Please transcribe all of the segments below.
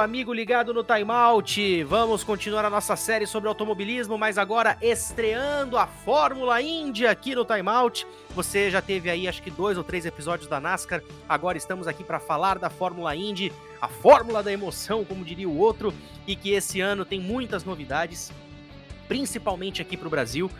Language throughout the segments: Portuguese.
amigo ligado no timeout. Vamos continuar a nossa série sobre automobilismo, mas agora estreando a Fórmula Indy aqui no timeout. Você já teve aí acho que dois ou três episódios da NASCAR. Agora estamos aqui para falar da Fórmula Indy, a fórmula da emoção, como diria o outro, e que esse ano tem muitas novidades, principalmente aqui para o Brasil.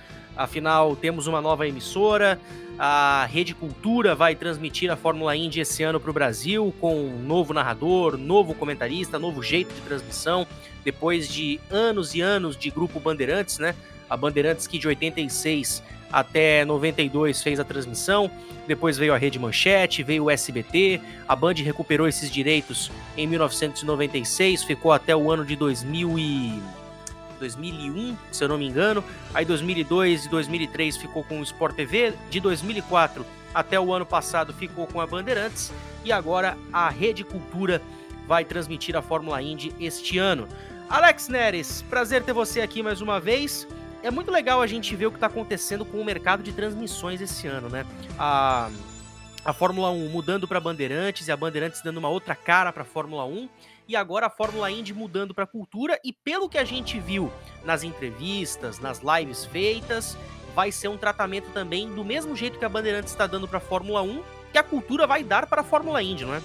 Afinal, temos uma nova emissora, a Rede Cultura vai transmitir a Fórmula Indy esse ano para o Brasil com um novo narrador, novo comentarista, novo jeito de transmissão. Depois de anos e anos de grupo Bandeirantes, né? A Bandeirantes que de 86 até 92 fez a transmissão, depois veio a Rede Manchete, veio o SBT, a Band recuperou esses direitos em 1996, ficou até o ano de 2000 e 2001, se eu não me engano. Aí 2002 e 2003 ficou com o Sport TV, de 2004 até o ano passado ficou com a Bandeirantes e agora a Rede Cultura vai transmitir a Fórmula Indy este ano. Alex Neres, prazer ter você aqui mais uma vez. É muito legal a gente ver o que está acontecendo com o mercado de transmissões esse ano, né? A, a Fórmula 1 mudando para Bandeirantes e a Bandeirantes dando uma outra cara para a Fórmula 1 e agora a Fórmula Indy mudando para cultura e pelo que a gente viu nas entrevistas, nas lives feitas, vai ser um tratamento também do mesmo jeito que a Bandeirantes está dando para a Fórmula 1, que a cultura vai dar para a Fórmula Indy, não é?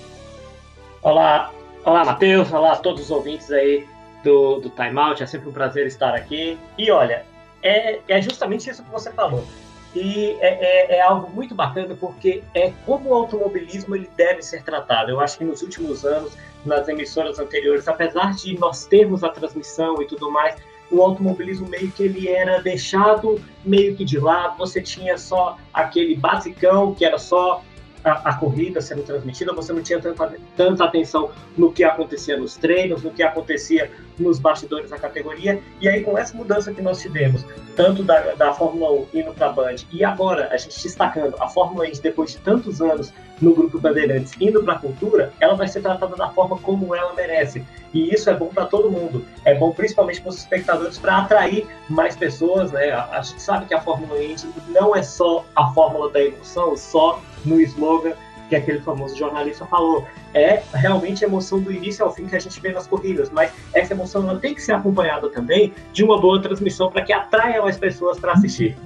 Olá, olá Matheus, olá a todos os ouvintes aí do, do Time Out, é sempre um prazer estar aqui. E olha, é, é justamente isso que você falou. E é, é, é, algo muito bacana porque é como o automobilismo ele deve ser tratado. Eu acho que nos últimos anos nas emissoras anteriores, apesar de nós termos a transmissão e tudo mais, o automobilismo meio que ele era deixado meio que de lado, você tinha só aquele basicão que era só a, a, corrida sendo transmitida, você não tinha tanta, tanta atenção no que acontecia nos treinos, no que acontecia nos bastidores da categoria. E aí, com essa mudança que nós tivemos, tanto da, da Fórmula 1 indo para a Band, e agora a gente destacando a Fórmula 1 depois de tantos anos no Grupo Bandeirantes indo para a cultura, ela vai ser tratada da forma como ela merece. E isso é bom para todo mundo. É bom principalmente para os espectadores para atrair mais pessoas. Né? A, gente sabe que a Fórmula Indy não é só a fórmula da emoção, só no slogan que aquele famoso jornalista falou. É realmente a emoção do início ao fim que a gente vê nas corridas, mas essa emoção ela tem que ser acompanhada também de uma boa transmissão para que atraia mais pessoas para assistir.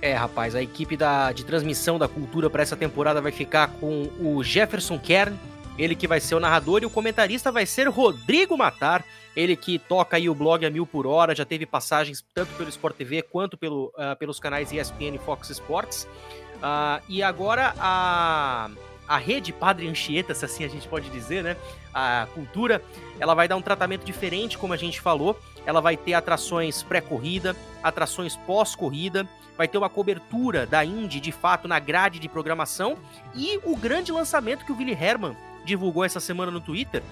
É, rapaz, a equipe da, de transmissão da cultura para essa temporada vai ficar com o Jefferson Kern, ele que vai ser o narrador, e o comentarista vai ser Rodrigo Matar, ele que toca aí o blog a mil por hora, já teve passagens tanto pelo Sport TV quanto pelo, uh, pelos canais ESPN e Fox Sports. Uh, e agora a, a rede Padre Anchieta, se assim a gente pode dizer, né? A cultura, ela vai dar um tratamento diferente, como a gente falou. Ela vai ter atrações pré-corrida, atrações pós-corrida, vai ter uma cobertura da Indy, de fato, na grade de programação. E o grande lançamento que o Willy Herman divulgou essa semana no Twitter,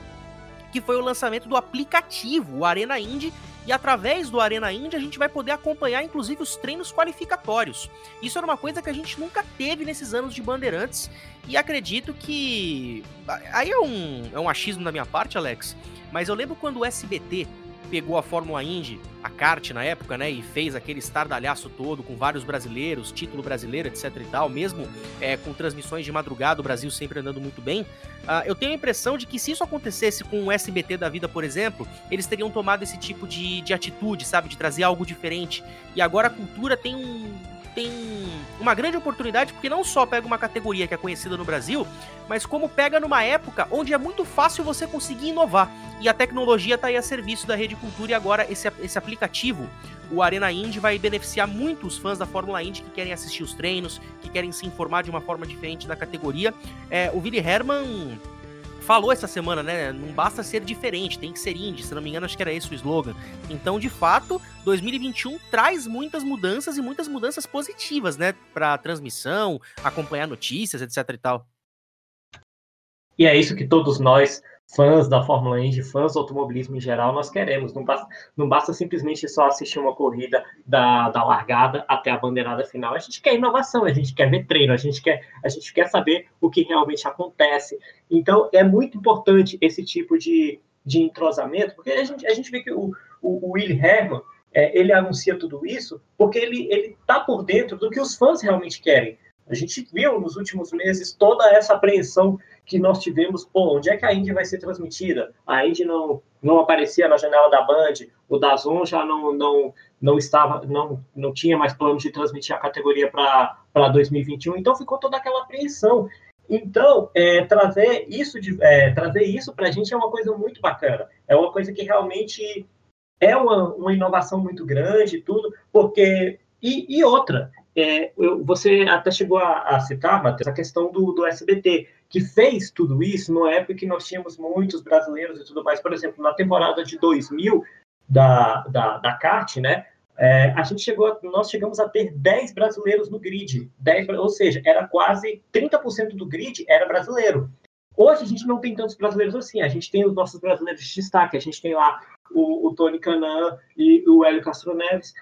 que foi o lançamento do aplicativo, o Arena Indy, e através do Arena Indy a gente vai poder acompanhar inclusive os treinos qualificatórios. Isso era uma coisa que a gente nunca teve nesses anos de Bandeirantes e acredito que aí é um, é um achismo da minha parte, Alex, mas eu lembro quando o SBT pegou a Fórmula Indy, a kart na época, né, e fez aquele estardalhaço todo com vários brasileiros, título brasileiro, etc e tal, mesmo é, com transmissões de madrugada, o Brasil sempre andando muito bem. Uh, eu tenho a impressão de que se isso acontecesse com o SBT da vida, por exemplo, eles teriam tomado esse tipo de, de atitude, sabe, de trazer algo diferente. E agora a cultura tem um tem uma grande oportunidade porque não só pega uma categoria que é conhecida no Brasil, mas como pega numa época onde é muito fácil você conseguir inovar. E a tecnologia está aí a serviço da Rede Cultura e agora esse, esse aplicativo, o Arena Indy, vai beneficiar muito os fãs da Fórmula Indy que querem assistir os treinos, que querem se informar de uma forma diferente da categoria. É, o Willy Herman falou essa semana, né? Não basta ser diferente, tem que ser indie. Se não me engano, acho que era esse o slogan. Então, de fato, 2021 traz muitas mudanças e muitas mudanças positivas, né? Para transmissão, acompanhar notícias, etc e tal. E é isso que todos nós fãs da Fórmula Indy, fãs do automobilismo em geral, nós queremos. Não basta, não basta simplesmente só assistir uma corrida da, da largada até a bandeirada final. A gente quer inovação, a gente quer ver treino, a gente quer, a gente quer saber o que realmente acontece. Então, é muito importante esse tipo de, de entrosamento, porque a gente, a gente vê que o, o, o Willy Herman, é, ele anuncia tudo isso porque ele está por dentro do que os fãs realmente querem. A gente viu nos últimos meses toda essa apreensão que nós tivemos, pô, onde é que a Indy vai ser transmitida? A Indy não, não aparecia na janela da Band, o Dazon já não, não, não estava, não, não tinha mais plano de transmitir a categoria para 2021, então ficou toda aquela apreensão. Então, é, trazer isso é, trazer isso para a gente é uma coisa muito bacana. É uma coisa que realmente é uma, uma inovação muito grande, tudo, porque e, e outra, é, eu, você até chegou a, a citar, Matheus, a questão do, do SBT, que fez tudo isso numa época que nós tínhamos muitos brasileiros e tudo mais. Por exemplo, na temporada de 2000 da, da, da CART, né, é, a gente chegou, nós chegamos a ter 10 brasileiros no grid, 10, ou seja, era quase 30% do grid era brasileiro. Hoje a gente não tem tantos brasileiros assim, a gente tem os nossos brasileiros de destaque, a gente tem lá o, o Tony Canan e o Hélio Castro Neves.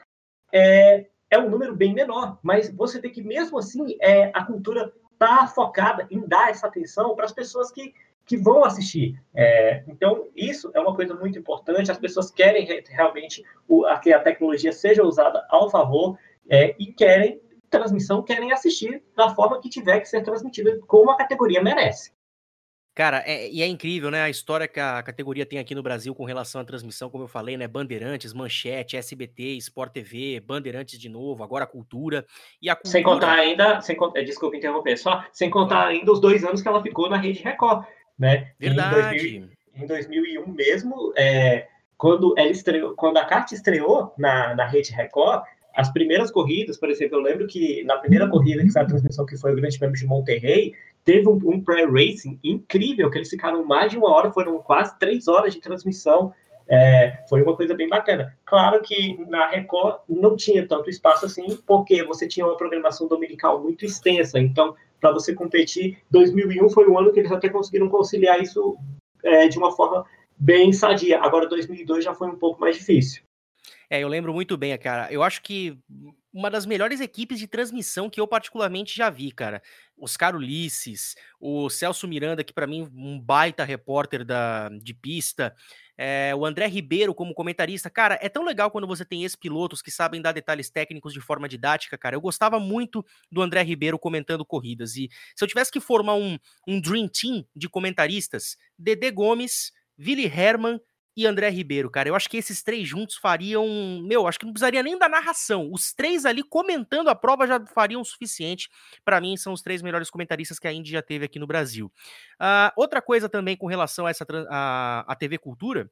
É, é um número bem menor, mas você vê que mesmo assim é, a cultura está focada em dar essa atenção para as pessoas que, que vão assistir. É, então, isso é uma coisa muito importante, as pessoas querem realmente o, a, que a tecnologia seja usada ao favor é, e querem transmissão, querem assistir da forma que tiver que ser transmitida, como a categoria merece. Cara, é, e é incrível, né? A história que a categoria tem aqui no Brasil com relação à transmissão, como eu falei, né? Bandeirantes, Manchete, SBT, Sport TV, Bandeirantes de novo, agora Cultura. E a cultura... Sem contar ainda, sem, desculpa interromper, só sem contar ainda os dois anos que ela ficou na Rede Record, né? Verdade. Em, 2000, em 2001 mesmo, é, quando, ela estreou, quando a Carte estreou na, na Rede Record, as primeiras corridas, por exemplo, eu lembro que na primeira corrida que foi a transmissão, que foi o Grande Prêmio de Monterrey, teve um, um pré-racing incrível, que eles ficaram mais de uma hora, foram quase três horas de transmissão. É, foi uma coisa bem bacana. Claro que na Record não tinha tanto espaço assim, porque você tinha uma programação dominical muito extensa. Então, para você competir, 2001 foi o ano que eles até conseguiram conciliar isso é, de uma forma bem sadia. Agora, 2002 já foi um pouco mais difícil. É, eu lembro muito bem, cara. Eu acho que uma das melhores equipes de transmissão que eu particularmente já vi, cara. Oscar Ulisses, o Celso Miranda, que para mim um baita repórter da, de pista, é, o André Ribeiro como comentarista. Cara, é tão legal quando você tem esses pilotos que sabem dar detalhes técnicos de forma didática, cara. Eu gostava muito do André Ribeiro comentando corridas. E se eu tivesse que formar um, um Dream Team de comentaristas, Dedê Gomes, Willi Herman e André Ribeiro, cara. Eu acho que esses três juntos fariam. Meu, acho que não precisaria nem da narração. Os três ali comentando a prova já fariam o suficiente. Para mim, são os três melhores comentaristas que a Indy já teve aqui no Brasil. Uh, outra coisa também com relação a essa a, a TV Cultura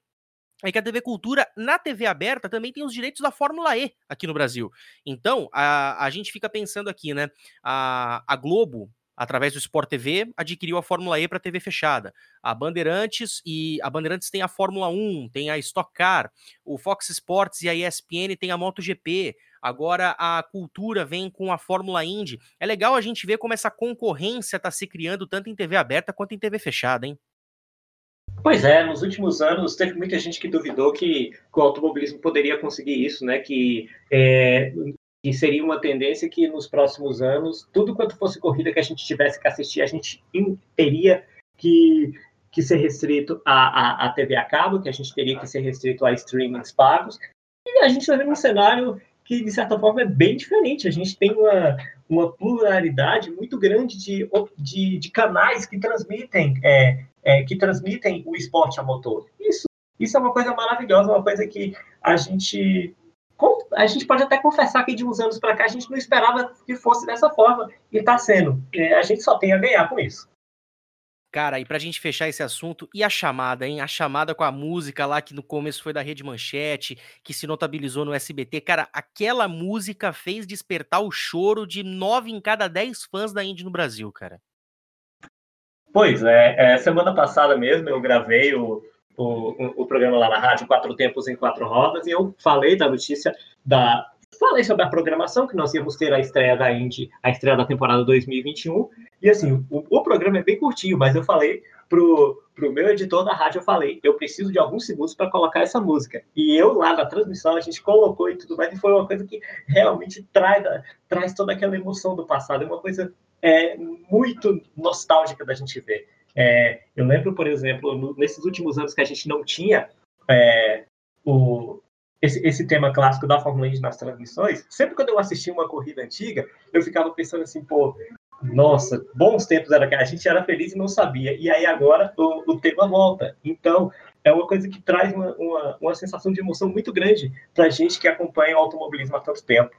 é que a TV Cultura, na TV aberta, também tem os direitos da Fórmula E aqui no Brasil. Então, a, a gente fica pensando aqui, né? A, a Globo, através do Sport TV, adquiriu a Fórmula E para TV fechada. A Bandeirantes e a Bandeirantes tem a Fórmula 1, tem a Stock Car, o Fox Sports e a ESPN tem a MotoGP. Agora a Cultura vem com a Fórmula Indy. É legal a gente ver como essa concorrência está se criando tanto em TV aberta quanto em TV fechada, hein? Pois é, nos últimos anos teve muita gente que duvidou que, o automobilismo poderia conseguir isso, né? Que é, que seria uma tendência que nos próximos anos, tudo quanto fosse corrida que a gente tivesse que assistir, a gente teria que, que ser restrito à, à, TV a cabo, que a gente teria que ser restrito a streamings pagos. E a gente está vendo um cenário que, de certa forma, é bem diferente. A gente tem uma, uma pluralidade muito grande de, de, de canais que transmitem, é, é, que transmitem o esporte a motor. Isso, isso é uma coisa maravilhosa, uma coisa que a gente a gente pode até confessar que de uns anos para cá a gente não esperava que fosse dessa forma e está sendo. É, a gente só tem a ganhar com isso. Cara, e pra gente fechar esse assunto, e a chamada, hein? A chamada com a música lá que no começo foi da Rede Manchete, que se notabilizou no SBT. Cara, aquela música fez despertar o choro de nove em cada dez fãs da Indy no Brasil, cara. Pois é, é semana passada mesmo eu gravei o, o, o, programa lá na rádio, Quatro Tempos em Quatro Rodas, e eu falei da notícia da. Falei sobre a programação, que nós íamos ter a estreia da Indy, a estreia da temporada 2021. E assim, o, o programa é bem curtinho, mas eu falei pro, pro meu editor da rádio, eu falei, eu preciso de alguns segundos para colocar essa música. E eu lá na transmissão, a gente colocou e tudo mais, e foi uma coisa que realmente traz, traz toda aquela emoção do passado. É uma coisa é, muito nostálgica da gente ver. É, eu lembro, por exemplo, no, nesses últimos anos que a gente não tinha é, o, esse, esse, tema clássico da Fórmula 1 nas transmissões, sempre quando eu assistia uma corrida antiga, eu ficava pensando assim, pô, Nossa, bons tempos era que a gente era feliz e não sabia. E aí agora o, o tema volta. Então, é uma coisa que traz uma, uma, uma sensação de emoção muito grande para gente que acompanha o automobilismo há tanto tempo.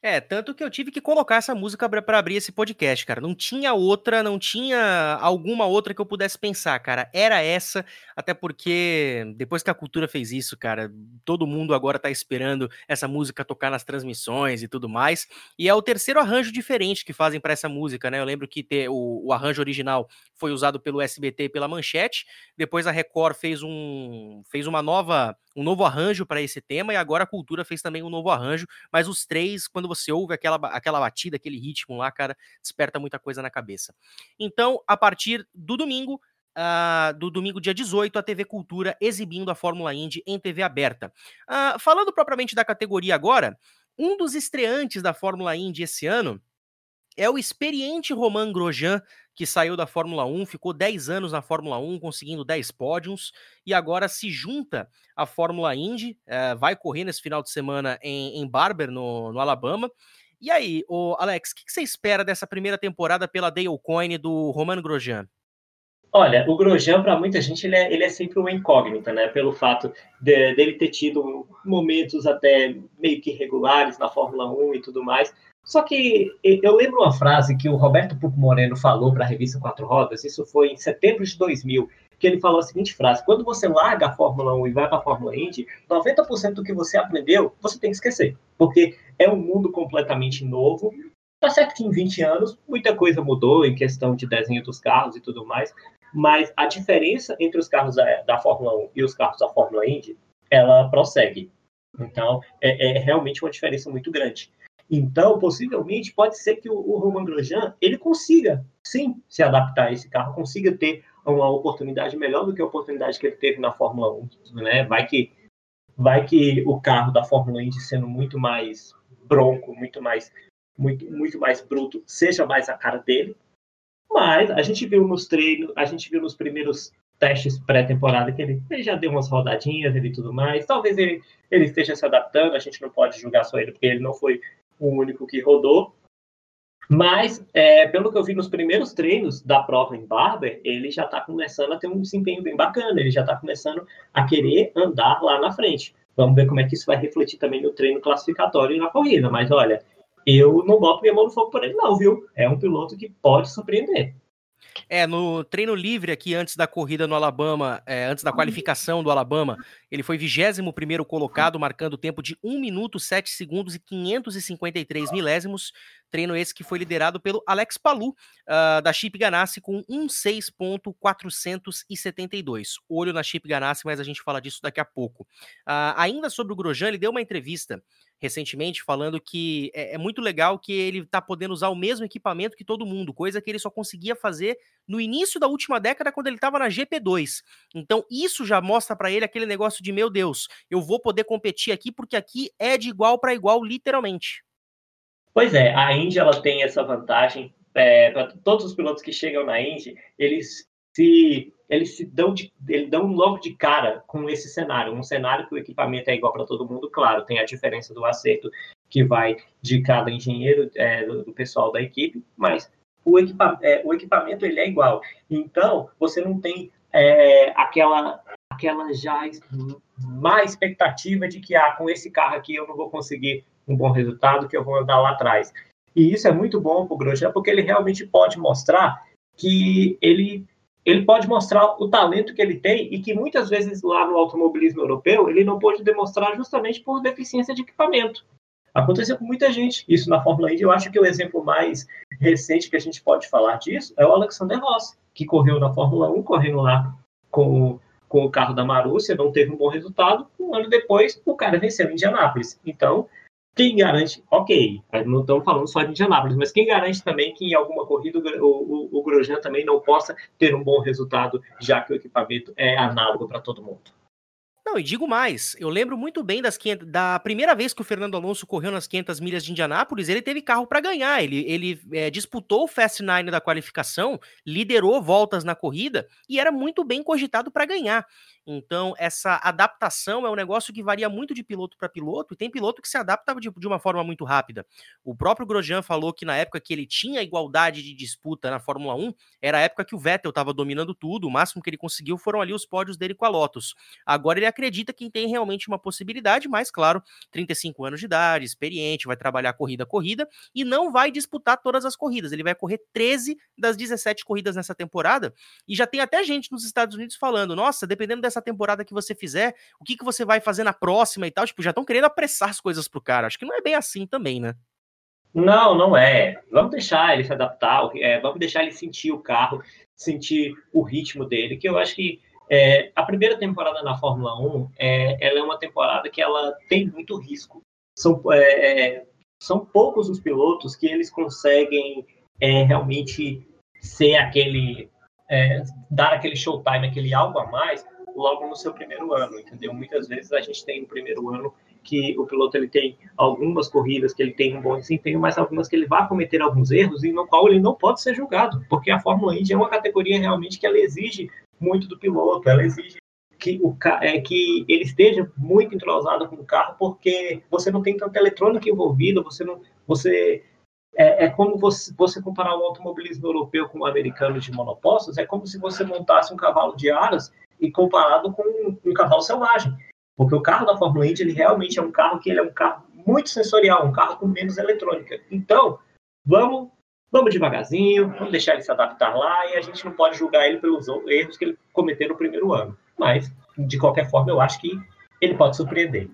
É, tanto que eu tive que colocar essa música para abrir esse podcast, cara. Não tinha outra, não tinha alguma outra que eu pudesse pensar, cara. Era essa, até porque depois que a cultura fez isso, cara, todo mundo agora tá esperando essa música tocar nas transmissões e tudo mais. E é o terceiro arranjo diferente que fazem para essa música, né? Eu lembro que ter, o, o arranjo original foi usado pelo SBT e pela Manchete. Depois a Record fez um fez uma nova um novo arranjo para esse tema e agora a Cultura fez também um novo arranjo, mas os três, quando você ouve aquela, aquela batida, aquele ritmo lá, cara, desperta muita coisa na cabeça. Então, a partir do domingo, Uh, do domingo, dia 18, a TV Cultura exibindo a Fórmula Indy em TV aberta. Uh, falando propriamente da categoria agora, um dos estreantes da Fórmula Indy esse ano é o experiente Romain Grosjean, que saiu da Fórmula 1, ficou 10 anos na Fórmula 1, conseguindo 10 pódios, e agora se junta à Fórmula Indy, é, vai correr nesse final de semana em, em Barber, no, no, Alabama. E aí, o Alex, o que, que, você espera dessa primeira temporada pela Dale Coyne do Romain Grosjean? Olha, o Grosjean, para muita gente, ele é, ele é sempre uma incógnita, né? Pelo fato de, dele ter tido momentos até meio que regulares na Fórmula 1 e tudo mais. Só que eu lembro uma frase que o Roberto Pupo Moreno falou para a revista Quatro Rodas, isso foi em setembro de 2000, que ele falou a seguinte frase: quando você larga a Fórmula 1 e vai para a Fórmula Indy, 90% do que você aprendeu, você tem que esquecer, porque é um mundo completamente novo. Tá certo que em 20 anos muita coisa mudou em questão de desenho dos carros e tudo mais, mas a diferença entre os carros da, da Fórmula 1 e os carros da Fórmula Indy, ela prossegue. Então, é, é realmente uma diferença muito grande. Então, possivelmente, pode ser que o, o Roman Grosjean ele consiga, sim, se adaptar a esse carro, consiga ter uma oportunidade melhor do que a oportunidade que ele teve na Fórmula 1. Né? Vai, que, vai que o carro da Fórmula 1 sendo muito mais bronco, muito mais, muito, muito mais bruto, seja mais a cara dele. Mas a gente viu nos treinos, a gente viu nos primeiros testes pré-temporada que ele, ele, já deu umas rodadinhas e tudo mais. Talvez ele, ele esteja se adaptando, a gente não pode julgar só ele, porque ele não foi o único que rodou. Mas, é, pelo que eu vi nos primeiros treinos da prova em Barber, ele já está começando a ter um desempenho bem bacana, ele já está começando a querer andar lá na frente. Vamos ver como é que isso vai refletir também no treino classificatório e na corrida. Mas olha, eu não boto minha mão no fogo por ele, não, viu? É um piloto que pode surpreender. É, no treino livre aqui antes da corrida no Alabama, é, antes da qualificação do Alabama, ele foi 21 primeiro colocado, marcando tempo de 1 minuto, 7 segundos e 553 milésimos. Treino esse que foi liderado pelo Alex Palu, uh, da Chip Ganassi, com 1,6.472. Olho na Chip Ganassi, mas a gente fala disso daqui a pouco. Uh, ainda sobre o Grosjean, ele deu uma entrevista recentemente falando que é, é, muito legal que ele tá podendo usar o mesmo equipamento que todo mundo, coisa que ele só conseguia fazer no início da última década quando ele estava na GP2. Então isso já mostra para ele aquele negócio de meu Deus, eu vou poder competir aqui porque aqui é de igual para igual literalmente. Pois é, a Indy ela tem essa vantagem é, para todos os pilotos que chegam na Indy, eles se eles se dão, de, eles dão logo de cara com esse cenário. Um cenário que o equipamento é igual para todo mundo, claro, tem a diferença do acerto que vai de cada engenheiro, é, do, pessoal da equipe, mas o, equipa, é, o equipamento ele é igual. Então, você não tem é, aquela, aquela já má expectativa de que ah, com esse carro aqui eu não vou conseguir um bom resultado, que eu vou andar lá atrás. E isso é muito bom para o Grosjean, porque ele realmente pode mostrar que ele ele pode mostrar o talento que ele tem e que muitas vezes lá no automobilismo europeu ele não pôde demonstrar justamente por deficiência de equipamento. Aconteceu com muita gente isso na Fórmula Indy. Eu acho que o exemplo mais recente que a gente pode falar disso é o Alexander Ross, que correu na Fórmula 1, correndo lá com, com o carro da Marúcia, não teve um bom resultado. Um ano depois, o cara venceu em Indianápolis. Então, quem garante, ok, não estamos falando só de Indianápolis, mas quem garante também que em alguma corrida o, o, o Grosjean também não possa ter um bom resultado, já que o equipamento é análogo para todo mundo? Não, e digo mais, eu lembro muito bem das 500, da primeira vez que o Fernando Alonso correu nas 500 milhas de Indianápolis, ele teve carro para ganhar, ele, ele é, disputou o Fast Nine da qualificação, liderou voltas na corrida e era muito bem cogitado para ganhar. Então, essa adaptação é um negócio que varia muito de piloto para piloto, e tem piloto que se adapta de, de, uma forma muito rápida. O próprio Grosjean falou que na época que ele tinha igualdade de disputa na Fórmula 1, era a época que o Vettel estava dominando tudo, o máximo que ele conseguiu foram ali os pódios dele com a Lotus. Agora ele acredita que tem realmente uma possibilidade, mas claro, 35 anos de idade, experiente, vai trabalhar corrida a corrida e não vai disputar todas as corridas. Ele vai correr 13 das 17 corridas nessa temporada, e já tem até gente nos Estados Unidos falando: nossa, dependendo dessa essa temporada que você fizer, o que, que você vai fazer na próxima e tal. Tipo, já estão querendo apressar as coisas pro cara. Acho que não é bem assim também, né? Não, não é. Vamos deixar ele se adaptar, é, vamos deixar ele sentir o carro, sentir o ritmo dele, que eu acho que é, a primeira temporada na Fórmula 1 é, ela é uma temporada que ela tem muito risco. São, é, é são poucos os pilotos que eles conseguem é, realmente ser aquele. É, dar aquele showtime, aquele algo a mais, logo no seu primeiro ano, entendeu? Muitas vezes a gente tem no primeiro ano que o piloto ele tem algumas corridas que ele tem um bom desempenho, mas algumas que ele vai cometer alguns erros e no qual ele não pode ser julgado, porque a Fórmula Indy é uma categoria realmente que ela exige muito do piloto, ela exige que, o, é, que ele esteja muito entrosado com o carro, porque você não tem tanta eletrônica envolvida, você não, você é, é, como você, você comparar o automobilismo europeu com o americano de monopostos, é como se você montasse um cavalo de aras e comparado com um cavalo selvagem. Porque o carro da Fórmula Indy, ele realmente é um carro que ele é um carro muito sensorial, um carro com menos eletrônica. Então, vamos vamos devagarzinho, vamos deixar ele se adaptar lá e a gente não pode julgar ele pelos erros que ele cometeu no primeiro ano. Mas, de qualquer forma, eu acho que ele pode surpreender.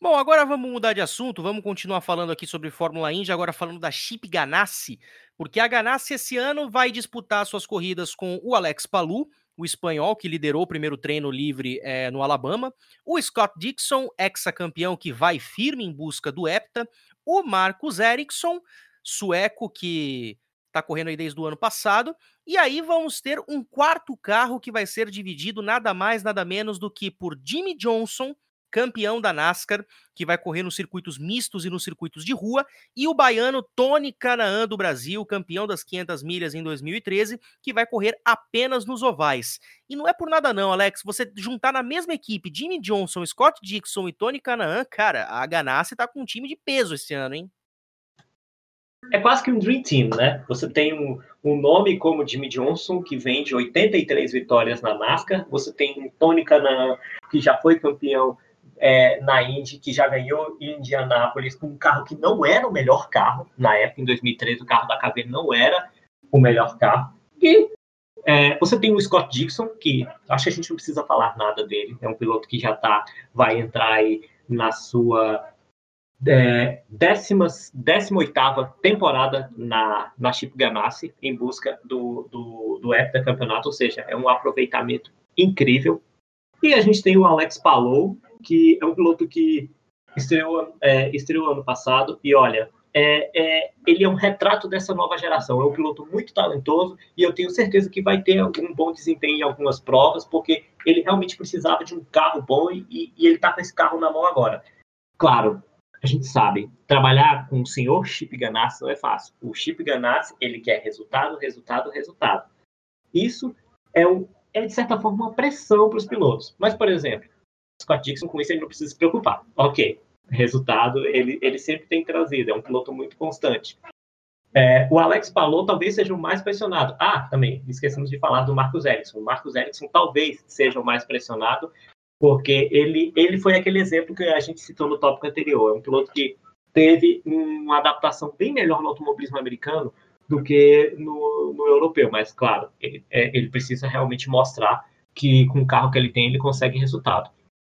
Bom, agora vamos mudar de assunto, vamos continuar falando aqui sobre Fórmula Indy, agora falando da Chip Ganassi, porque a Ganassi esse ano vai disputar suas corridas com o Alex Palou, o espanhol que liderou o primeiro treino livre é, no Alabama, o Scott Dixon, ex-campeão que vai firme em busca do hepta, o Marcus Ericsson, sueco que está correndo aí desde o ano passado, e aí vamos ter um quarto carro que vai ser dividido nada mais, nada menos do que por Jimmy Johnson, campeão da NASCAR, que vai correr nos circuitos mistos e nos circuitos de rua, e o baiano Tony Canaan do Brasil, campeão das 500 milhas em 2013, que vai correr apenas nos ovais. E não é por nada não, Alex, você juntar na mesma equipe Jimmy Johnson, Scott Dixon e Tony Canaan, cara, a Ganassi tá com um time de peso esse ano, hein? É quase que um Dream Team, né? Você tem um, um nome como Jimmy Johnson, que vem de 83 vitórias na NASCAR. Você tem Tony Canaan, que já foi campeão é, na Indy, que já ganhou em Indianápolis com um carro que não era o melhor carro. Na época, em 2013, o carro da KV não era o melhor carro. E é, você tem o Scott Dixon, que acho que a gente não precisa falar nada dele. É um piloto que já tá, vai entrar aí na sua é, 18 temporada na, na Chip Ganassi, em busca do, do, do campeonato, ou seja, é um aproveitamento incrível. E a gente tem o Alex Palou, que é um piloto que estreou, é, estreou ano passado e olha, é, é, ele é um retrato dessa nova geração. É um piloto muito talentoso e eu tenho certeza que vai ter um bom desempenho em algumas provas, porque ele realmente precisava de um carro bom e, e ele está com esse carro na mão agora. Claro, a gente sabe, trabalhar com o senhor Chip Ganassi não é fácil. O Chip Ganassi, ele quer resultado, resultado, resultado. Isso é, um, é de certa forma, uma pressão para os pilotos. Mas, por exemplo, Scott Dixon, com isso ele não precisa se preocupar. Ok, resultado ele, ele sempre tem trazido, é um piloto muito constante. É, o Alex Palou talvez seja o mais pressionado. Ah, também, esquecemos de falar do Marcos Ericsson. O Marcos Ericsson talvez seja o mais pressionado, porque ele, ele foi aquele exemplo que a gente citou no tópico anterior. É um piloto que teve uma adaptação bem melhor no automobilismo americano do que no, no europeu, mas claro, ele, é, ele precisa realmente mostrar que com o carro que ele tem ele consegue resultado.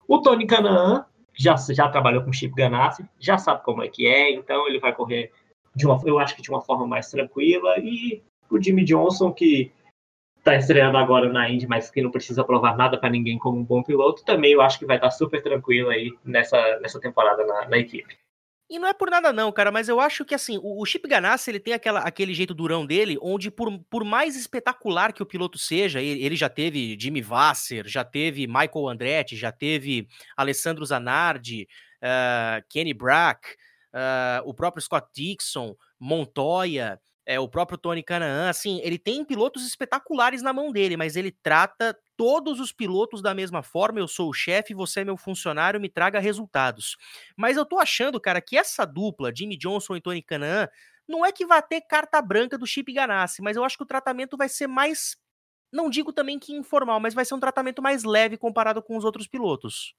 O Tony Canaan já, já trabalhou com Chip Ganassi, já sabe como é que é, então ele vai correr de uma, eu acho que de uma forma mais tranquila. E o Jimmy Johnson, que está estreando agora na Indy, mas que não precisa provar nada para ninguém como um bom piloto, também eu acho que vai estar tá super tranquilo aí nessa, nessa temporada na, na equipe. E não é por nada não, cara, mas eu acho que assim, o, Chip Ganassi, ele tem aquela, aquele jeito durão dele, onde por, por mais espetacular que o piloto seja, ele, ele já teve Jimmy Vasser, já teve Michael Andretti, já teve Alessandro Zanardi, uh, Kenny Brack, uh, o próprio Scott Dixon, Montoya, é, o próprio Tony Canaan, assim, ele tem pilotos espetaculares na mão dele, mas ele trata todos os pilotos da mesma forma. Eu sou o chefe, você é meu funcionário, me traga resultados. Mas eu tô achando, cara, que essa dupla, Jimmy Johnson e Tony Canaan, não é que vai ter carta branca do Chip Ganassi, mas eu acho que o tratamento vai ser mais. Não digo também que informal, mas vai ser um tratamento mais leve comparado com os outros pilotos.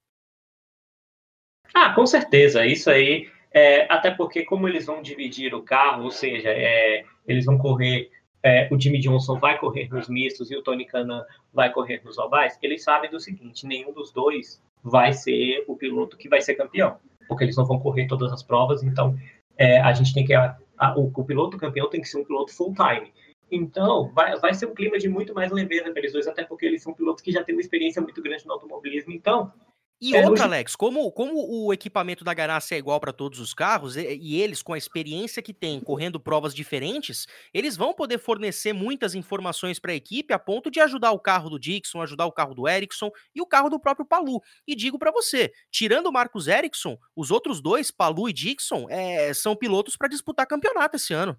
Ah, com certeza. Isso aí é, até porque, como eles vão dividir o carro, ou seja, é, eles vão correr, é, o Jimmy Johnson vai correr nos mistos e o Tony Canan vai correr nos ovais, eles sabem do seguinte: nenhum dos dois vai ser o piloto que vai ser campeão, porque eles não vão correr todas as provas, então é, a gente tem que. A, a, o, o, piloto campeão tem que ser um piloto full time. Então, vai, vai ser um clima de muito mais leveza para eles dois, até porque eles são pilotos que já têm uma experiência muito grande no automobilismo. Então, e é, outra, Alex, como, como o equipamento da Ganassi é igual para todos os carros, e, e, eles, com a experiência que têm, correndo provas diferentes, eles vão poder fornecer muitas informações para a equipe a ponto de ajudar o carro do Dixon, ajudar o carro do Ericsson e o carro do próprio Palu. E digo para você, tirando o Marcos Ericsson, os outros dois, Palu e Dixon, é, são pilotos para disputar campeonato esse ano.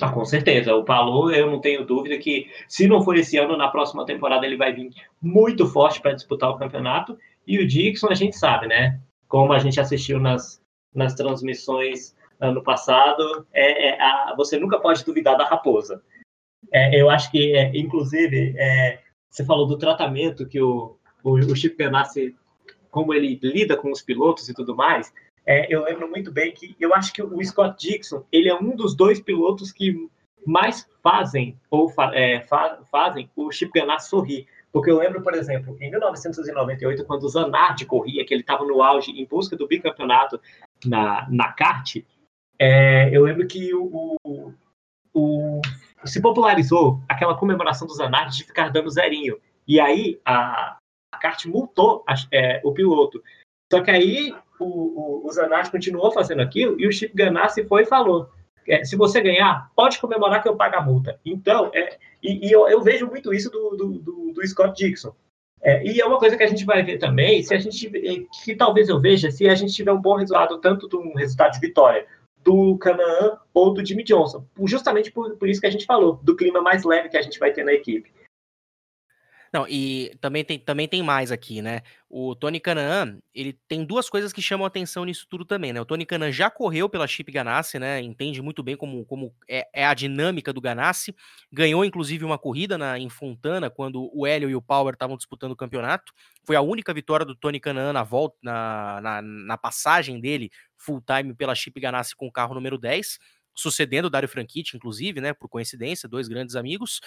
Ah, com certeza. O Palu, eu não tenho dúvida que, se não for esse ano, na próxima temporada ele vai vir muito forte para disputar o campeonato. E o Dixon, a gente sabe, né? Como a gente assistiu nas, nas transmissões ano passado, é, é a, você nunca pode duvidar da raposa. É, eu acho que, é, inclusive, é, você falou do tratamento que o, o, o como ele lida com os pilotos e tudo mais. É, eu lembro muito bem que eu acho que o Scott Dixon ele é um dos dois pilotos que mais fazem ou fa, fa, fazem o Chip Ganassi sorrir. Porque eu lembro, por exemplo, em 1998, quando o Zanardi corria, que ele estava no auge em busca do bicampeonato na, na kart, é, eu lembro que o, o, o, se popularizou aquela comemoração do Zanardi de ficar dando zerinho. E aí a, a kart multou a, é, o piloto. Só que aí o, o, o Zanardi continuou fazendo aquilo e o Chip Ganassi foi e falou: é, se você ganhar, pode comemorar que eu pago a multa. Então, é, e, e eu, eu, vejo muito isso do, do, do, do Scott Dixon. É, e é uma coisa que a gente vai ver também, se a gente é, que talvez eu veja, se a gente tiver um bom resultado, tanto de um resultado de vitória do Canaan ou do Jimmy Johnson, justamente por, por isso que a gente falou, do clima mais leve que a gente vai ter na equipe. Não, e também tem, também tem mais aqui, né? O Tony Canaan, ele tem duas coisas que chamam atenção nisso tudo também, né? O Tony Canaan já correu pela Chip Ganassi, né? Entende muito bem como, como é, é, a dinâmica do Ganassi. Ganhou, inclusive, uma corrida na, em Fontana, quando o Hélio e o Power estavam disputando o campeonato. Foi a única vitória do Tony Canaan na volta, na, na, na passagem dele full time pela Chip Ganassi com o carro número 10 sucedendo o Dario Franchitti, inclusive, né, por coincidência, dois grandes amigos.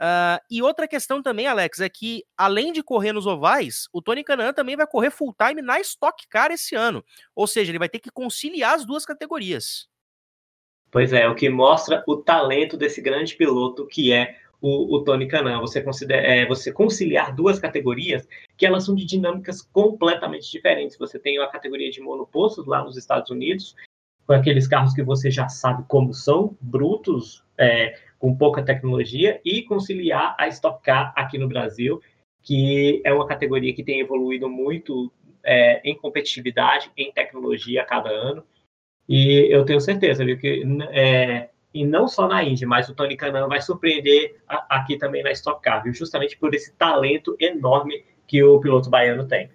Uh, e outra questão também, Alex, é que além de correr nos ovais, o Tony Canan também vai correr full time na Stock Car esse ano. Ou seja, ele vai ter que conciliar as duas categorias. Pois é, o que mostra o talento desse grande piloto que é o, o Tony Canan. Você, é, você conciliar duas categorias que elas são de dinâmicas completamente diferentes. Você tem a categoria de monopostos lá nos Estados Unidos com aqueles carros que você já sabe como são, brutos, é, com pouca tecnologia, e conciliar a Stock Car aqui no Brasil, que é uma categoria que tem evoluído muito é, em competitividade, em tecnologia a cada ano. E eu tenho certeza, viu, que é, e não só na Indy, mas o Tony Canan vai surpreender aqui também na Stock Car, viu, justamente por esse talento enorme que o piloto baiano tem.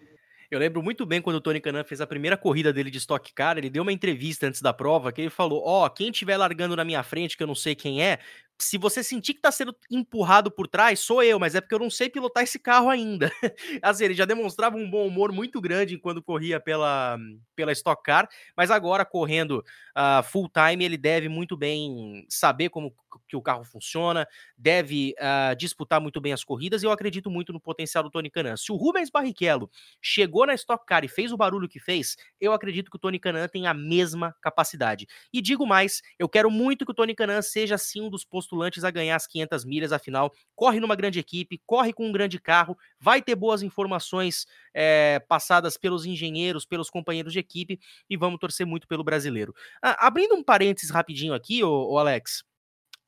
Eu lembro muito bem quando o Tony Canan fez a primeira corrida dele de Stock Car, ele deu uma entrevista antes da prova que ele falou: "Ó, oh, quem estiver largando na minha frente, que eu não sei quem é, se você sentir que está sendo empurrado por trás, sou eu, mas é porque eu não sei pilotar esse carro ainda. assim, ele já demonstrava um bom humor muito grande quando corria pela, pela Stock Car, mas agora correndo uh, full time, ele deve muito bem saber como que o carro funciona, deve uh, disputar muito bem as corridas, e eu acredito muito no potencial do Tony Canan. Se o Rubens Barrichello chegou na Stock Car e fez o barulho que fez, eu acredito que o Tony Canan tem a mesma capacidade. E digo mais, eu quero muito que o Tony Canan seja, sim, um dos postulantes a ganhar as 500 milhas, afinal, corre numa grande equipe, corre com um grande carro, vai ter boas informações é, passadas pelos engenheiros, pelos companheiros de equipe e vamos torcer muito pelo brasileiro. Ah, abrindo um parênteses rapidinho aqui, ô Alex,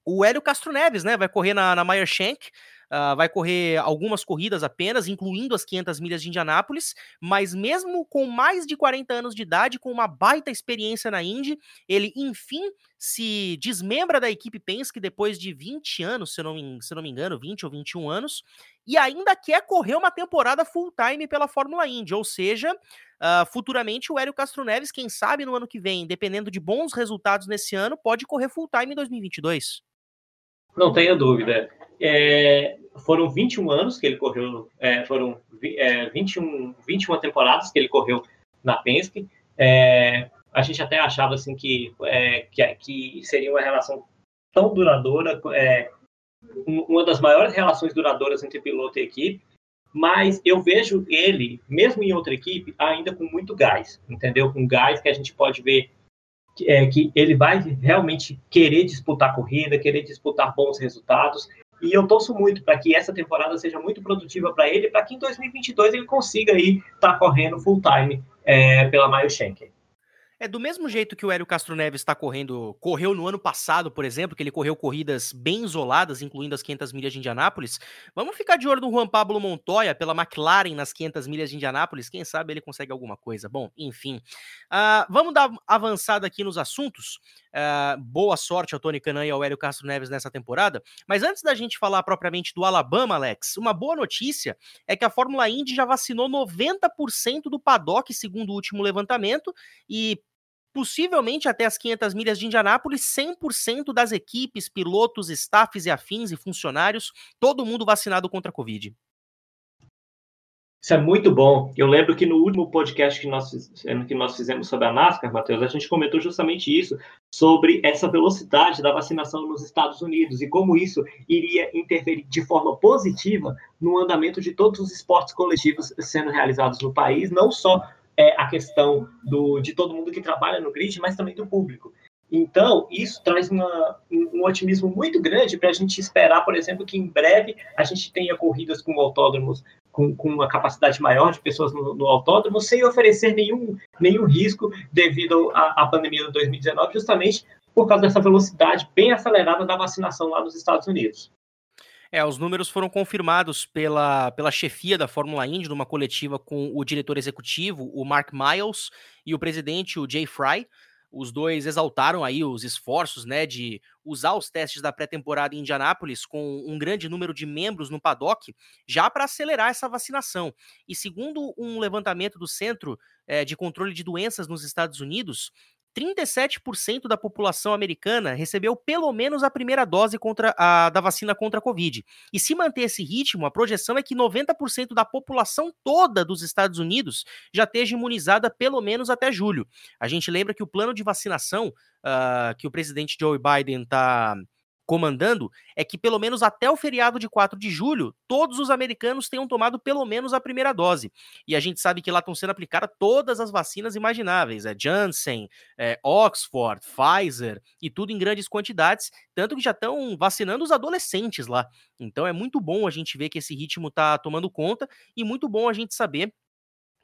o Hélio Castro Neves, né, vai correr na, na Meyer Shank, Uh, vai correr algumas corridas apenas, incluindo as 500 milhas de Indianápolis, mas mesmo com mais de 40 anos de idade, com uma baita experiência na Indy, ele enfim se desmembra da equipe Penske depois de 20 anos, se eu não me, se eu não me engano, 20 ou 21 anos, e ainda quer correr uma temporada full time pela Fórmula Indy, ou seja, uh, futuramente o Hélio Castro Neves, quem sabe no ano que vem, dependendo de bons resultados nesse ano, pode correr full time em 2022. Não tenha dúvida. É, foram 21 anos que ele correu, é, foram é, 21, 21 temporadas que ele correu na Penske. É, a gente até achava assim que, é, que, que, seria uma relação tão duradoura, é, uma das maiores relações duradouras entre piloto e equipe, mas eu vejo ele, mesmo em outra equipe, ainda com muito gás, entendeu? Com gás que a gente pode ver é, que ele vai realmente querer disputar corrida, querer disputar bons resultados. E eu torço muito para que essa temporada seja muito produtiva para ele, para que em 2022 ele consiga aí estar tá correndo full time é, pela Mayo Schenker. É do mesmo jeito que o Hélio Castro Neves está correndo, correu no ano passado, por exemplo, que ele correu corridas bem isoladas, incluindo as 500 milhas de Indianápolis. Vamos ficar de olho no Juan Pablo Montoya pela McLaren nas 500 milhas de Indianápolis. Quem sabe ele consegue alguma coisa. Bom, enfim. Uh, vamos dar avançada aqui nos assuntos. Uh, boa sorte ao Tony Canan e ao Hélio Castro Neves nessa temporada. Mas antes da gente falar propriamente do Alabama, Alex, uma boa notícia é que a Fórmula Indy já vacinou 90% do paddock, segundo o último levantamento, e possivelmente até as 500 milhas de Indianápolis, 100% das equipes, pilotos, staffs e afins e funcionários, todo mundo vacinado contra a Covid. Isso é muito bom. Eu lembro que no último podcast que nós, que nós fizemos sobre a NASCAR, Matheus, a gente comentou justamente isso, sobre essa velocidade da vacinação nos Estados Unidos e como isso iria interferir de forma positiva no andamento de todos os esportes coletivos sendo realizados no país, não só é, a questão do, de todo mundo que trabalha no grid, mas também do público. Então, isso traz uma, um otimismo muito grande para a gente esperar, por exemplo, que em breve a gente tenha corridas com autódromos com, com uma capacidade maior de pessoas no, no, autódromo, sem oferecer nenhum, nenhum risco devido à, à pandemia de 2019, justamente por causa dessa velocidade bem acelerada da vacinação lá nos Estados Unidos. É, os números foram confirmados pela, pela chefia da Fórmula Indy numa coletiva com o diretor executivo, o Mark Miles, e o presidente, o Jay Fry. Os dois exaltaram aí os esforços, né, de usar os testes da pré-temporada em Indianápolis com um grande número de membros no paddock, já para acelerar essa vacinação. E segundo um levantamento do Centro é, de Controle de Doenças nos Estados Unidos, 37% da população americana recebeu pelo menos a primeira dose contra a, da vacina contra a Covid. E se manter esse ritmo, a projeção é que 90% da população toda dos Estados Unidos já esteja imunizada pelo menos até julho. A gente lembra que o plano de vacinação uh, que o presidente Joe Biden está comandando é que, pelo menos até o feriado de 4 de julho, todos os americanos tenham tomado pelo menos a primeira dose. E a gente sabe que lá estão sendo aplicadas todas as vacinas imagináveis: é Janssen, é Oxford, Pfizer e tudo em grandes quantidades, tanto que já estão vacinando os adolescentes lá. Então é muito bom a gente ver que esse ritmo está tomando conta e muito bom a gente saber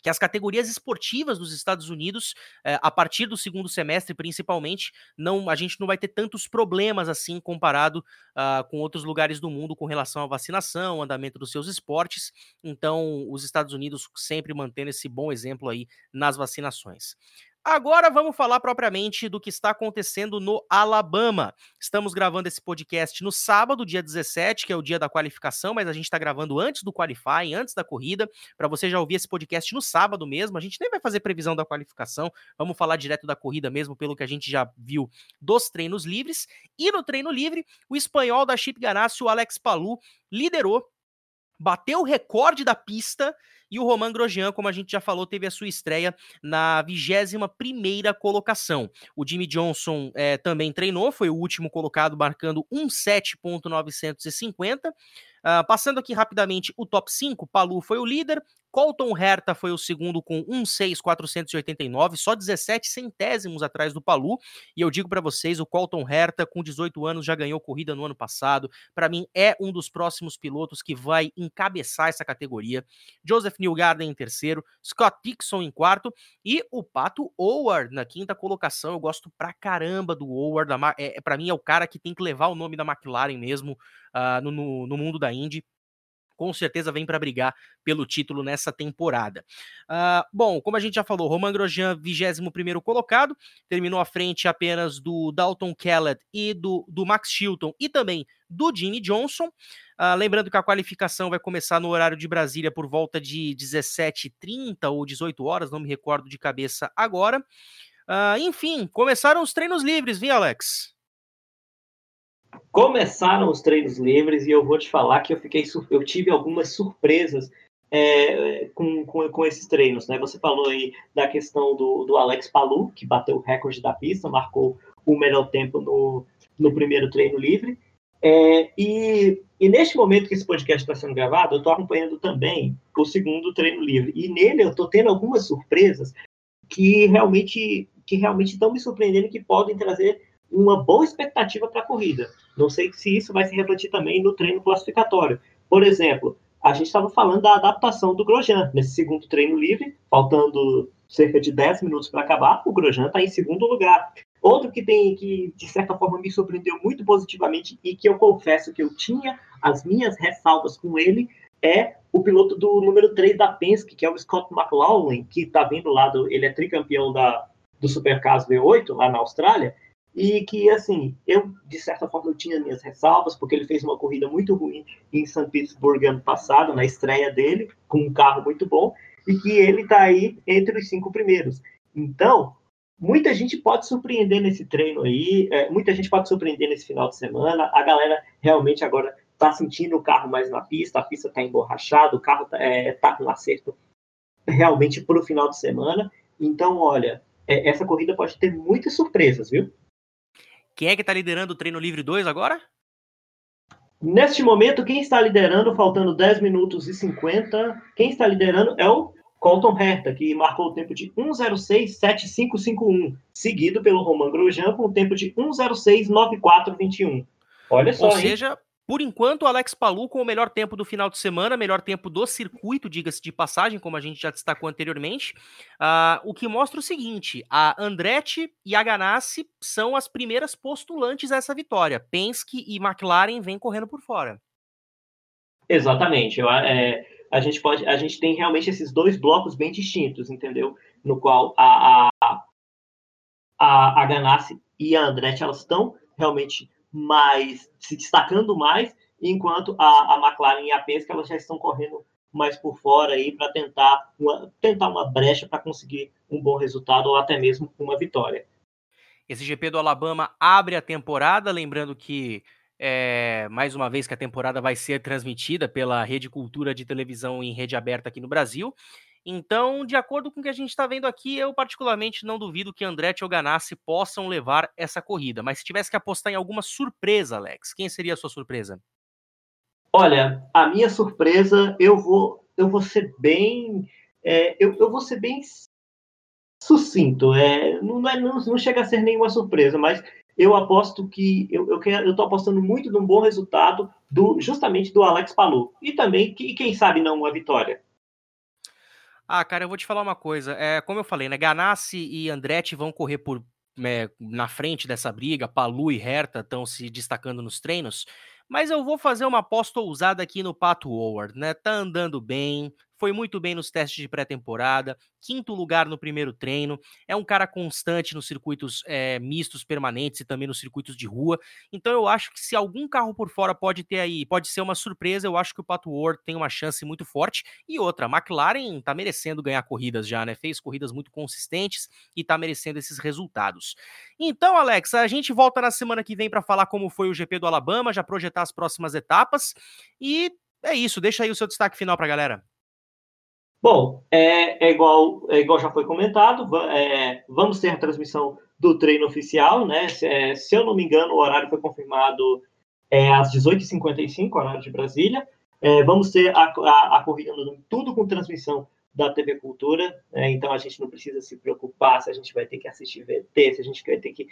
que as categorias esportivas dos Estados Unidos, é, a partir do segundo semestre, principalmente, não a gente não vai ter tantos problemas assim comparado uh, com outros lugares do mundo com relação à vacinação, andamento dos seus esportes. Então, os Estados Unidos sempre mantendo esse bom exemplo aí nas vacinações. Agora vamos falar propriamente do que está acontecendo no Alabama. Estamos gravando esse podcast no sábado, dia 17, que é o dia da qualificação, mas a gente está gravando antes do qualifying, antes da corrida, para você já ouvir esse podcast no sábado mesmo. A gente nem vai fazer previsão da qualificação, vamos falar direto da corrida mesmo, pelo que a gente já viu dos treinos livres. E no treino livre, o espanhol da Chip Ganassi, o Alex Palu, liderou, bateu o recorde da pista e o Roman Grosjean, como a gente já falou, teve a sua estreia na 21ª colocação. O Jimmy Johnson é, também treinou, foi o último colocado, marcando 1,7.950. Uh, passando aqui rapidamente o top 5, Palu foi o líder, Colton Herta foi o segundo com 1,6489, só 17 centésimos atrás do Palu. E eu digo para vocês, o Colton Herta, com 18 anos, já ganhou corrida no ano passado. Para mim, é um dos próximos pilotos que vai encabeçar essa categoria. Joseph Newgarden em terceiro, Scott Dixon em quarto e o Pato Howard na quinta colocação. Eu gosto pra caramba do Howard. É, para mim, é o cara que tem que levar o nome da McLaren mesmo uh, no, no, no mundo da Indy com certeza vem para brigar pelo título nessa temporada. Uh, bom, como a gente já falou, Roman Grosjean, 21 colocado, terminou à frente apenas do Dalton Kellett e do, do Max Chilton e também do Jimmy Johnson. Uh, lembrando que a qualificação vai começar no horário de Brasília por volta de 17h30 ou 18 horas, não me recordo de cabeça agora. Uh, enfim, começaram os treinos livres, viu, Alex? Começaram os treinos livres e eu vou te falar que eu fiquei eu tive algumas surpresas é, com, com, com, esses treinos, né? Você falou aí da questão do, do Alex Palu, que bateu o recorde da pista, marcou o melhor tempo no, no primeiro treino livre. É, e, e neste momento que esse podcast está sendo gravado, eu estou acompanhando também o segundo treino livre. E nele eu estou tendo algumas surpresas que realmente que realmente estão me surpreendendo que podem trazer uma boa expectativa para a corrida. Não sei se isso vai se refletir também no treino classificatório. Por exemplo, a gente estava falando da adaptação do Grosjean nesse segundo treino livre, faltando cerca de 10 minutos para acabar, o Grosjean está em segundo lugar. Outro que tem que, de certa forma, me surpreendeu muito positivamente e que eu confesso que eu tinha as minhas ressalvas com ele é o piloto do número 3 da Penske, que é o Scott McLaughlin, que está vindo lá, do, ele é tricampeão da, do Supercars V8 lá na Austrália, e que, assim, eu, de certa forma, eu tinha minhas ressalvas, porque ele fez uma corrida muito ruim em São Petersburgo ano passado, na estreia dele, com um carro muito bom, e que ele está aí entre os cinco primeiros. Então, muita gente pode surpreender nesse treino aí, é, muita gente pode surpreender nesse final de semana, a galera realmente agora está sentindo o carro mais na pista, a pista está emborrachada, o carro está é, tá com acerto realmente para o final de semana. Então, olha, é, essa corrida pode ter muitas surpresas, viu? Quem é que está liderando o treino livre 2 agora? Neste momento, quem está liderando, faltando 10 minutos e 50, quem está liderando é o Colton Herta, que marcou o tempo de 1:06.7551, seguido pelo Roman Grosjean com o tempo de 1:06.9421. Olha só, Ou seja, por enquanto, Alex Palu com o melhor tempo do final de semana, melhor tempo do circuito, diga-se de passagem, como a gente já destacou anteriormente. Uh, o que mostra o seguinte: a Andretti e a Ganassi são as primeiras postulantes a essa vitória. Penske e McLaren vêm correndo por fora. Exatamente. Eu, é, a gente pode, a gente tem realmente esses dois blocos bem distintos, entendeu? No qual a, a, a, a Ganassi e a Andretti elas estão realmente mais se destacando mais, enquanto a, a McLaren e a Penske elas já estão correndo mais por fora aí para tentar uma, tentar uma brecha para conseguir um bom resultado ou até mesmo uma vitória. Esse GP do Alabama abre a temporada, lembrando que é, mais uma vez que a temporada vai ser transmitida pela Rede Cultura de televisão em rede aberta aqui no Brasil. Então, de acordo com o que a gente está vendo aqui, eu particularmente não duvido que Andretti ou Ganassi possam levar essa corrida. Mas se tivesse que apostar em alguma surpresa, Alex, quem seria a sua surpresa? Olha, a minha surpresa, eu vou, eu vou ser bem, é, eu, eu vou ser bem sucinto. É, não, é, não, não chega a ser nenhuma surpresa, mas eu aposto que eu, eu, eu tô apostando muito num bom resultado do justamente do Alex Palu e também que quem sabe não uma vitória. Ah, cara, eu vou te falar uma coisa. É, como eu falei, né? Ganassi e Andretti vão correr por é, na frente dessa briga. Palu e Herta estão se destacando nos treinos. Mas eu vou fazer uma aposta ousada aqui no Pato Howard, né? Tá andando bem, foi muito bem nos testes de pré-temporada, quinto lugar no primeiro treino, é um cara constante nos circuitos é, mistos permanentes e também nos circuitos de rua. Então eu acho que se algum carro por fora pode ter aí, pode ser uma surpresa, eu acho que o Pato Ward tem uma chance muito forte. E outra, a McLaren tá merecendo ganhar corridas já, né? Fez corridas muito consistentes e tá merecendo esses resultados. Então, Alex, a gente volta na semana que vem para falar como foi o GP do Alabama, já projetar as próximas etapas. E é isso, deixa aí o seu destaque final pra galera. Bom, é, é, igual, é igual já foi comentado, é, vamos ter a transmissão do treino oficial, né? Se, é, se eu não me engano, o horário foi confirmado é, às 18h55, horário de Brasília. É, vamos ter a, a, a corrida tudo com transmissão da TV Cultura, é, então a gente não precisa se preocupar se a gente vai ter que assistir VT, se a gente vai ter que.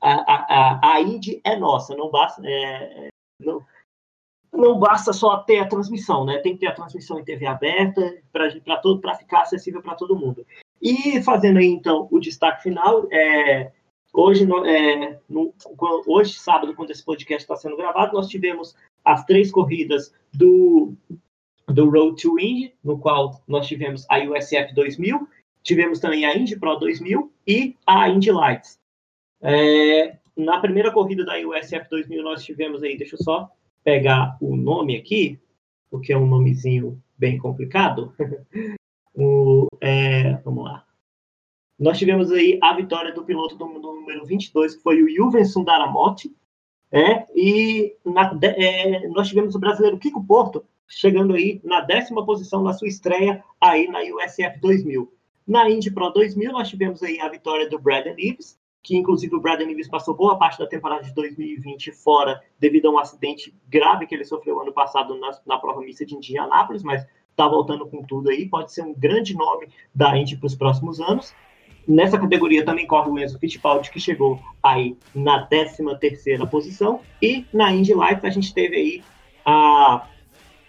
A, a, a Indy é nossa, não basta. É, não, não basta só ter a transmissão, né? Tem que ter a transmissão em TV aberta para ficar acessível para todo mundo. E fazendo aí, então, o destaque final, é, hoje, é, no, hoje, sábado, quando esse podcast está sendo gravado, nós tivemos as três corridas do, do Road to Indy, no qual nós tivemos a USF 2000, tivemos também a Indy Pro 2000 e a Indy Lights. É, na primeira corrida da USF 2000, nós tivemos aí, deixa eu só pegar o nome aqui, porque é um nomezinho bem complicado. o, é, vamos lá. Nós tivemos aí a vitória do piloto do, do número 22, que foi o Juven Sundaramote, é, e na, é, nós tivemos o brasileiro Kiko Porto, chegando aí na décima posição na sua estreia aí na USF 2000. Na Indy Pro 2000, nós tivemos aí a vitória do Braden Ives, que inclusive o Brandon Neves passou boa parte da temporada de 2020 fora devido a um acidente grave que ele sofreu ano passado na, na prova mista de Indianápolis, mas está voltando com tudo aí, pode ser um grande nome da Indy para os próximos anos. Nessa categoria também corre o Enzo Fittipaldi, que chegou aí na 13 terceira posição, e na Indy Lights a gente teve aí a,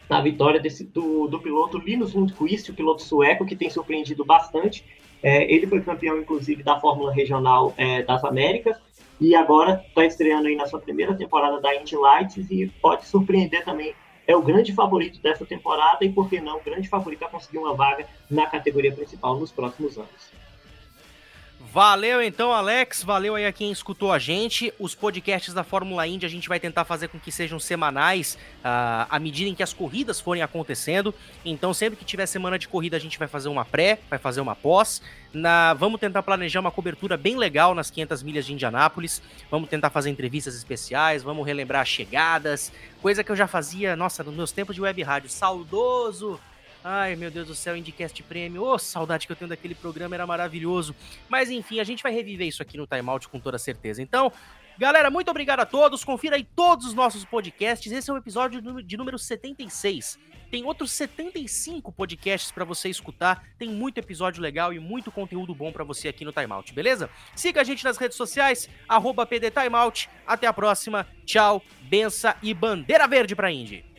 a vitória desse, do, do piloto Linus Lundqvist, o piloto sueco, que tem surpreendido bastante, é, ele foi campeão, inclusive, da Fórmula Regional é, das Américas e agora está estreando aí na sua primeira temporada da Indy Lights e pode surpreender também. É o grande favorito dessa temporada e, por que não, o grande favorito a conseguir uma vaga na categoria principal nos próximos anos. Valeu então, Alex. Valeu aí a quem escutou a gente. Os podcasts da Fórmula Indy a gente vai tentar fazer com que sejam semanais uh, à medida em que as corridas forem acontecendo. Então, sempre que tiver semana de corrida, a gente vai fazer uma pré, vai fazer uma pós. Na... Vamos tentar planejar uma cobertura bem legal nas 500 milhas de Indianápolis. Vamos tentar fazer entrevistas especiais, vamos relembrar chegadas, coisa que eu já fazia, nossa, nos meus tempos de web rádio. Saudoso! Ai, meu Deus do céu, Indicast Prêmio. Ô, oh, saudade que eu tenho daquele programa, era maravilhoso. Mas enfim, a gente vai reviver isso aqui no Timeout com toda certeza. Então, galera, muito obrigado a todos. Confira aí todos os nossos podcasts. Esse é o episódio de número 76. Tem outros 75 podcasts para você escutar. Tem muito episódio legal e muito conteúdo bom para você aqui no Timeout, beleza? Siga a gente nas redes sociais, arroba PDTimeout. Até a próxima. Tchau, benção e bandeira verde pra Indy.